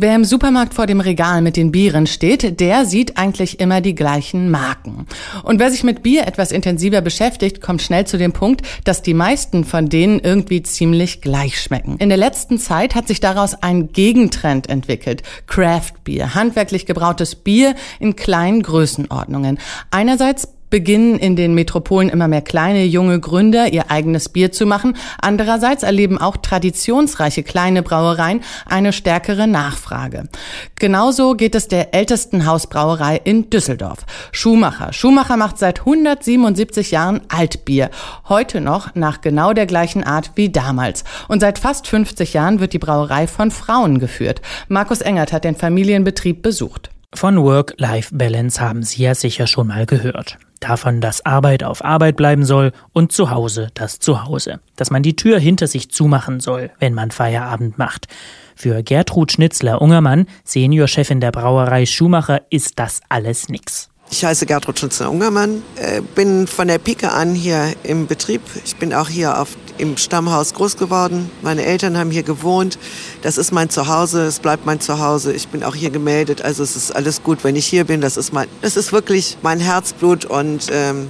Wer im Supermarkt vor dem Regal mit den Bieren steht, der sieht eigentlich immer die gleichen Marken. Und wer sich mit Bier etwas intensiver beschäftigt, kommt schnell zu dem Punkt, dass die meisten von denen irgendwie ziemlich gleich schmecken. In der letzten Zeit hat sich daraus ein Gegentrend entwickelt. Craft Beer, handwerklich gebrautes Bier in kleinen Größenordnungen. Einerseits beginnen in den Metropolen immer mehr kleine junge Gründer ihr eigenes Bier zu machen. Andererseits erleben auch traditionsreiche kleine Brauereien eine stärkere Nachfrage. Genauso geht es der ältesten Hausbrauerei in Düsseldorf. Schumacher. Schumacher macht seit 177 Jahren Altbier. Heute noch nach genau der gleichen Art wie damals. Und seit fast 50 Jahren wird die Brauerei von Frauen geführt. Markus Engert hat den Familienbetrieb besucht. Von Work-Life-Balance haben Sie ja sicher schon mal gehört. Davon, dass Arbeit auf Arbeit bleiben soll und zu Hause das Zuhause. Dass man die Tür hinter sich zumachen soll, wenn man Feierabend macht. Für Gertrud Schnitzler-Ungermann, Seniorchefin der Brauerei Schumacher, ist das alles nix. Ich heiße Gertrud Schnitzler-Ungermann, äh, bin von der Pike an hier im Betrieb. Ich bin auch hier auf, im Stammhaus groß geworden. Meine Eltern haben hier gewohnt. Das ist mein Zuhause, es bleibt mein Zuhause. Ich bin auch hier gemeldet, also es ist alles gut, wenn ich hier bin. Das ist, mein, das ist wirklich mein Herzblut und ähm,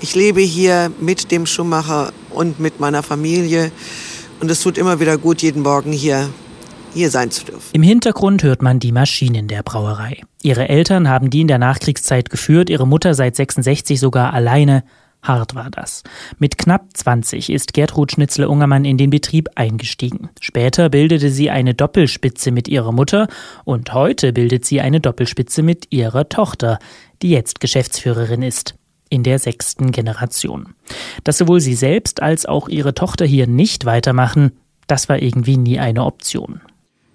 ich lebe hier mit dem Schuhmacher und mit meiner Familie. Und es tut immer wieder gut, jeden Morgen hier hier sein zu dürfen. Im Hintergrund hört man die Maschinen der Brauerei. Ihre Eltern haben die in der Nachkriegszeit geführt, ihre Mutter seit 66 sogar alleine. Hart war das. Mit knapp 20 ist Gertrud Schnitzle-Ungermann in den Betrieb eingestiegen. Später bildete sie eine Doppelspitze mit ihrer Mutter und heute bildet sie eine Doppelspitze mit ihrer Tochter, die jetzt Geschäftsführerin ist in der sechsten Generation. Dass sowohl sie selbst als auch ihre Tochter hier nicht weitermachen, das war irgendwie nie eine Option.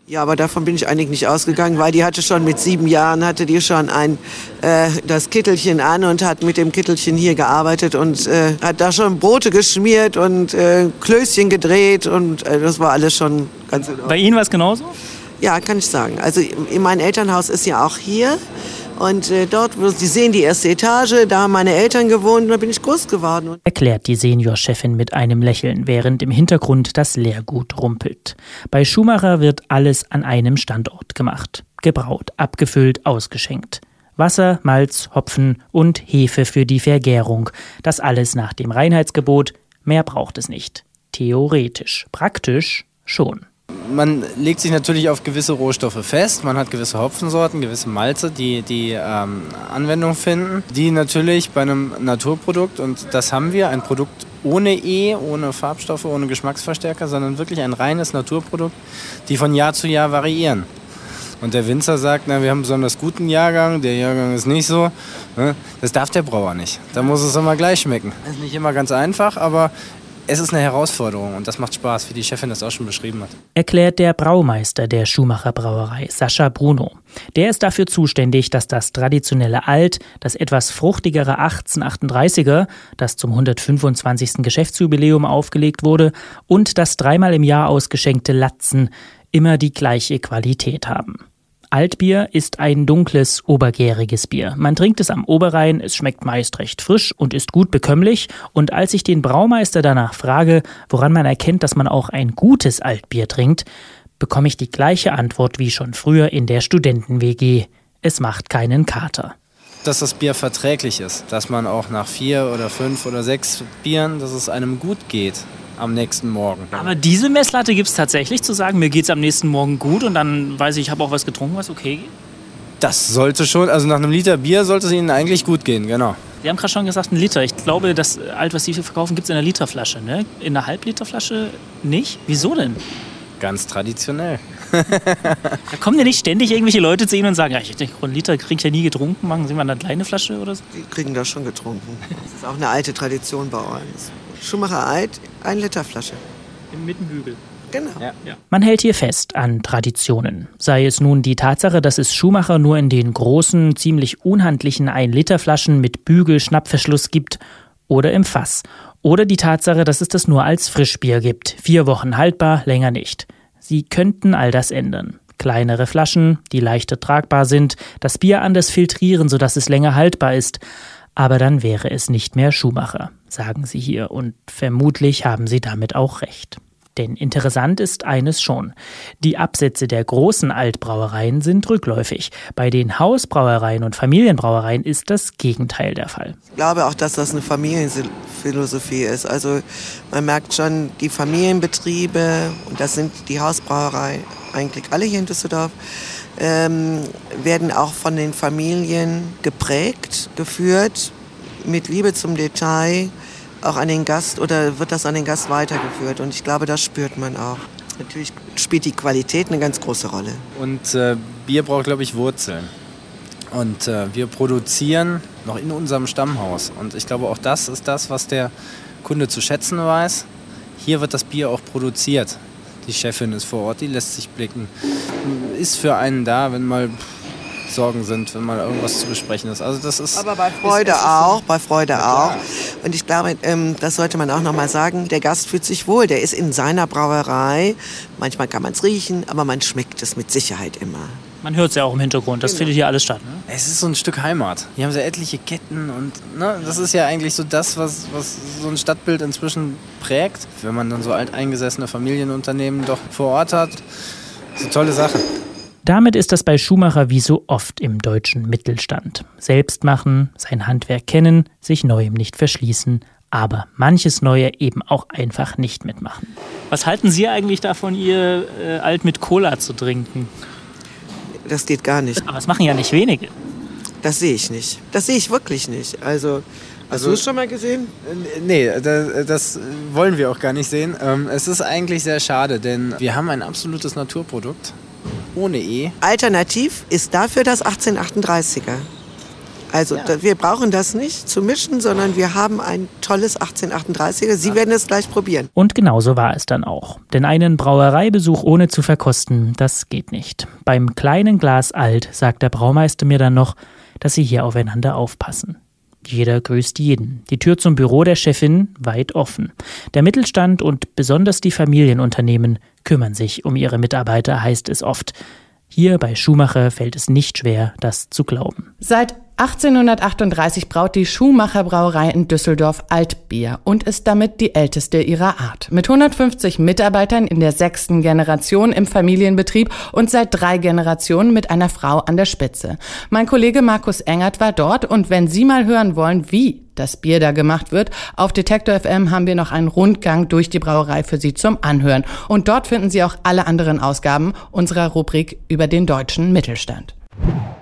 Ja, aber davon bin ich eigentlich nicht ausgegangen, weil die hatte schon mit sieben Jahren, hatte die schon ein, äh, das Kittelchen an und hat mit dem Kittelchen hier gearbeitet und äh, hat da schon Brote geschmiert und äh, Klößchen gedreht und äh, das war alles schon ganz in Ordnung. Bei Ihnen war es genauso? Ja, kann ich sagen. Also in mein Elternhaus ist ja auch hier und äh, dort, Sie sehen die erste Etage, da haben meine Eltern gewohnt und da bin ich groß geworden. Erklärt die Seniorchefin mit einem Lächeln, während im Hintergrund das Leergut rumpelt. Bei Schumacher wird alles an einem Standort gemacht. Gebraut, abgefüllt, ausgeschenkt. Wasser, Malz, Hopfen und Hefe für die Vergärung. Das alles nach dem Reinheitsgebot. Mehr braucht es nicht. Theoretisch. Praktisch schon man legt sich natürlich auf gewisse Rohstoffe fest. Man hat gewisse Hopfensorten, gewisse Malze, die, die ähm, Anwendung finden, die natürlich bei einem Naturprodukt, und das haben wir, ein Produkt ohne E, ohne Farbstoffe, ohne Geschmacksverstärker, sondern wirklich ein reines Naturprodukt, die von Jahr zu Jahr variieren. Und der Winzer sagt, na, wir haben einen besonders guten Jahrgang, der Jahrgang ist nicht so. Ne? Das darf der Brauer nicht. Da muss es immer gleich schmecken. Ist nicht immer ganz einfach, aber es ist eine Herausforderung und das macht Spaß, wie die Chefin das auch schon beschrieben hat. Erklärt der Braumeister der Schumacher Brauerei, Sascha Bruno. Der ist dafür zuständig, dass das traditionelle Alt, das etwas fruchtigere 1838er, das zum 125. Geschäftsjubiläum aufgelegt wurde, und das dreimal im Jahr ausgeschenkte Latzen immer die gleiche Qualität haben. Altbier ist ein dunkles, obergäriges Bier. Man trinkt es am Oberrhein, es schmeckt meist recht frisch und ist gut bekömmlich. Und als ich den Braumeister danach frage, woran man erkennt, dass man auch ein gutes Altbier trinkt, bekomme ich die gleiche Antwort wie schon früher in der Studenten-WG. Es macht keinen Kater. Dass das Bier verträglich ist, dass man auch nach vier oder fünf oder sechs Bieren, dass es einem gut geht am nächsten Morgen. Aber diese Messlatte gibt es tatsächlich, zu sagen, mir geht es am nächsten Morgen gut und dann weiß ich, ich habe auch was getrunken, was okay geht? Das sollte schon, also nach einem Liter Bier sollte es Ihnen eigentlich gut gehen, genau. Sie haben gerade schon gesagt, ein Liter. Ich glaube, das Alt, was Sie verkaufen, gibt es in einer Literflasche. Ne? In einer Halbliterflasche nicht? Wieso denn? Ganz traditionell. da kommen ja nicht ständig irgendwelche Leute zu Ihnen und sagen, ja, ich denke, einen Liter kriege ich ja nie getrunken. Machen Sie mal eine kleine Flasche oder so? Die kriegen das schon getrunken. Das ist auch eine alte Tradition bei uns. Schumacher Alt, ein Liter Flasche. Mit dem Bügel. Genau. Ja. Man hält hier fest an Traditionen. Sei es nun die Tatsache, dass es Schumacher nur in den großen, ziemlich unhandlichen 1-Liter-Flaschen mit Bügel-Schnappverschluss gibt oder im Fass. Oder die Tatsache, dass es das nur als Frischbier gibt. Vier Wochen haltbar, länger nicht. Sie könnten all das ändern. Kleinere Flaschen, die leichter tragbar sind, das Bier anders filtrieren, sodass es länger haltbar ist. Aber dann wäre es nicht mehr Schumacher, sagen sie hier, und vermutlich haben sie damit auch recht. Denn interessant ist eines schon. Die Absätze der großen Altbrauereien sind rückläufig. Bei den Hausbrauereien und Familienbrauereien ist das Gegenteil der Fall. Ich glaube auch, dass das eine Familienphilosophie ist. Also man merkt schon, die Familienbetriebe, und das sind die Hausbrauereien eigentlich alle hier in Düsseldorf, ähm, werden auch von den Familien geprägt, geführt, mit Liebe zum Detail auch an den Gast oder wird das an den Gast weitergeführt. Und ich glaube, das spürt man auch. Natürlich spielt die Qualität eine ganz große Rolle. Und äh, Bier braucht, glaube ich, Wurzeln. Und äh, wir produzieren noch in unserem Stammhaus. Und ich glaube, auch das ist das, was der Kunde zu schätzen weiß. Hier wird das Bier auch produziert. Die Chefin ist vor Ort, die lässt sich blicken. Ist für einen da, wenn mal Sorgen sind, wenn mal irgendwas zu besprechen ist. Also das ist. Aber bei Freude ist, ist auch, bei Freude auch. Und ich glaube, ähm, das sollte man auch noch mal sagen. Der Gast fühlt sich wohl. Der ist in seiner Brauerei. Manchmal kann man es riechen, aber man schmeckt es mit Sicherheit immer. Man hört es ja auch im Hintergrund. Das genau. findet hier alles statt. Ne? Es ist so ein Stück Heimat. Hier haben sie etliche Ketten und ne, das ist ja eigentlich so das, was, was so ein Stadtbild inzwischen prägt. Wenn man dann so alteingesessene Familienunternehmen doch vor Ort hat, ist eine tolle Sache. Damit ist das bei Schumacher wie so oft im deutschen Mittelstand. Selbst machen, sein Handwerk kennen, sich Neuem nicht verschließen, aber manches Neue eben auch einfach nicht mitmachen. Was halten Sie eigentlich davon, ihr äh, alt mit Cola zu trinken? Das geht gar nicht. Aber es machen ja nicht wenige. Das sehe ich nicht. Das sehe ich wirklich nicht. Also Hast also, du es schon mal gesehen? Nee, das, wollen wir auch gar nicht sehen. Ähm, es ist eigentlich sehr schade, denn wir haben ein absolutes Naturprodukt ohne E. Alternativ ist dafür das 1838er. Also ja. wir brauchen das nicht zu mischen, sondern wir haben ein tolles 1838er. Sie werden es gleich probieren. Und genauso war es dann auch. Denn einen Brauereibesuch ohne zu verkosten, das geht nicht. Beim kleinen Glas alt sagt der Braumeister mir dann noch, dass sie hier aufeinander aufpassen. Jeder grüßt jeden. Die Tür zum Büro der Chefin weit offen. Der Mittelstand und besonders die Familienunternehmen kümmern sich um ihre Mitarbeiter, heißt es oft. Hier bei Schumacher fällt es nicht schwer, das zu glauben. Seit 1838 braut die Schumacher Brauerei in Düsseldorf Altbier und ist damit die älteste ihrer Art. Mit 150 Mitarbeitern in der sechsten Generation im Familienbetrieb und seit drei Generationen mit einer Frau an der Spitze. Mein Kollege Markus Engert war dort und wenn Sie mal hören wollen, wie das Bier da gemacht wird, auf Detektor FM haben wir noch einen Rundgang durch die Brauerei für Sie zum Anhören. Und dort finden Sie auch alle anderen Ausgaben unserer Rubrik über den deutschen Mittelstand.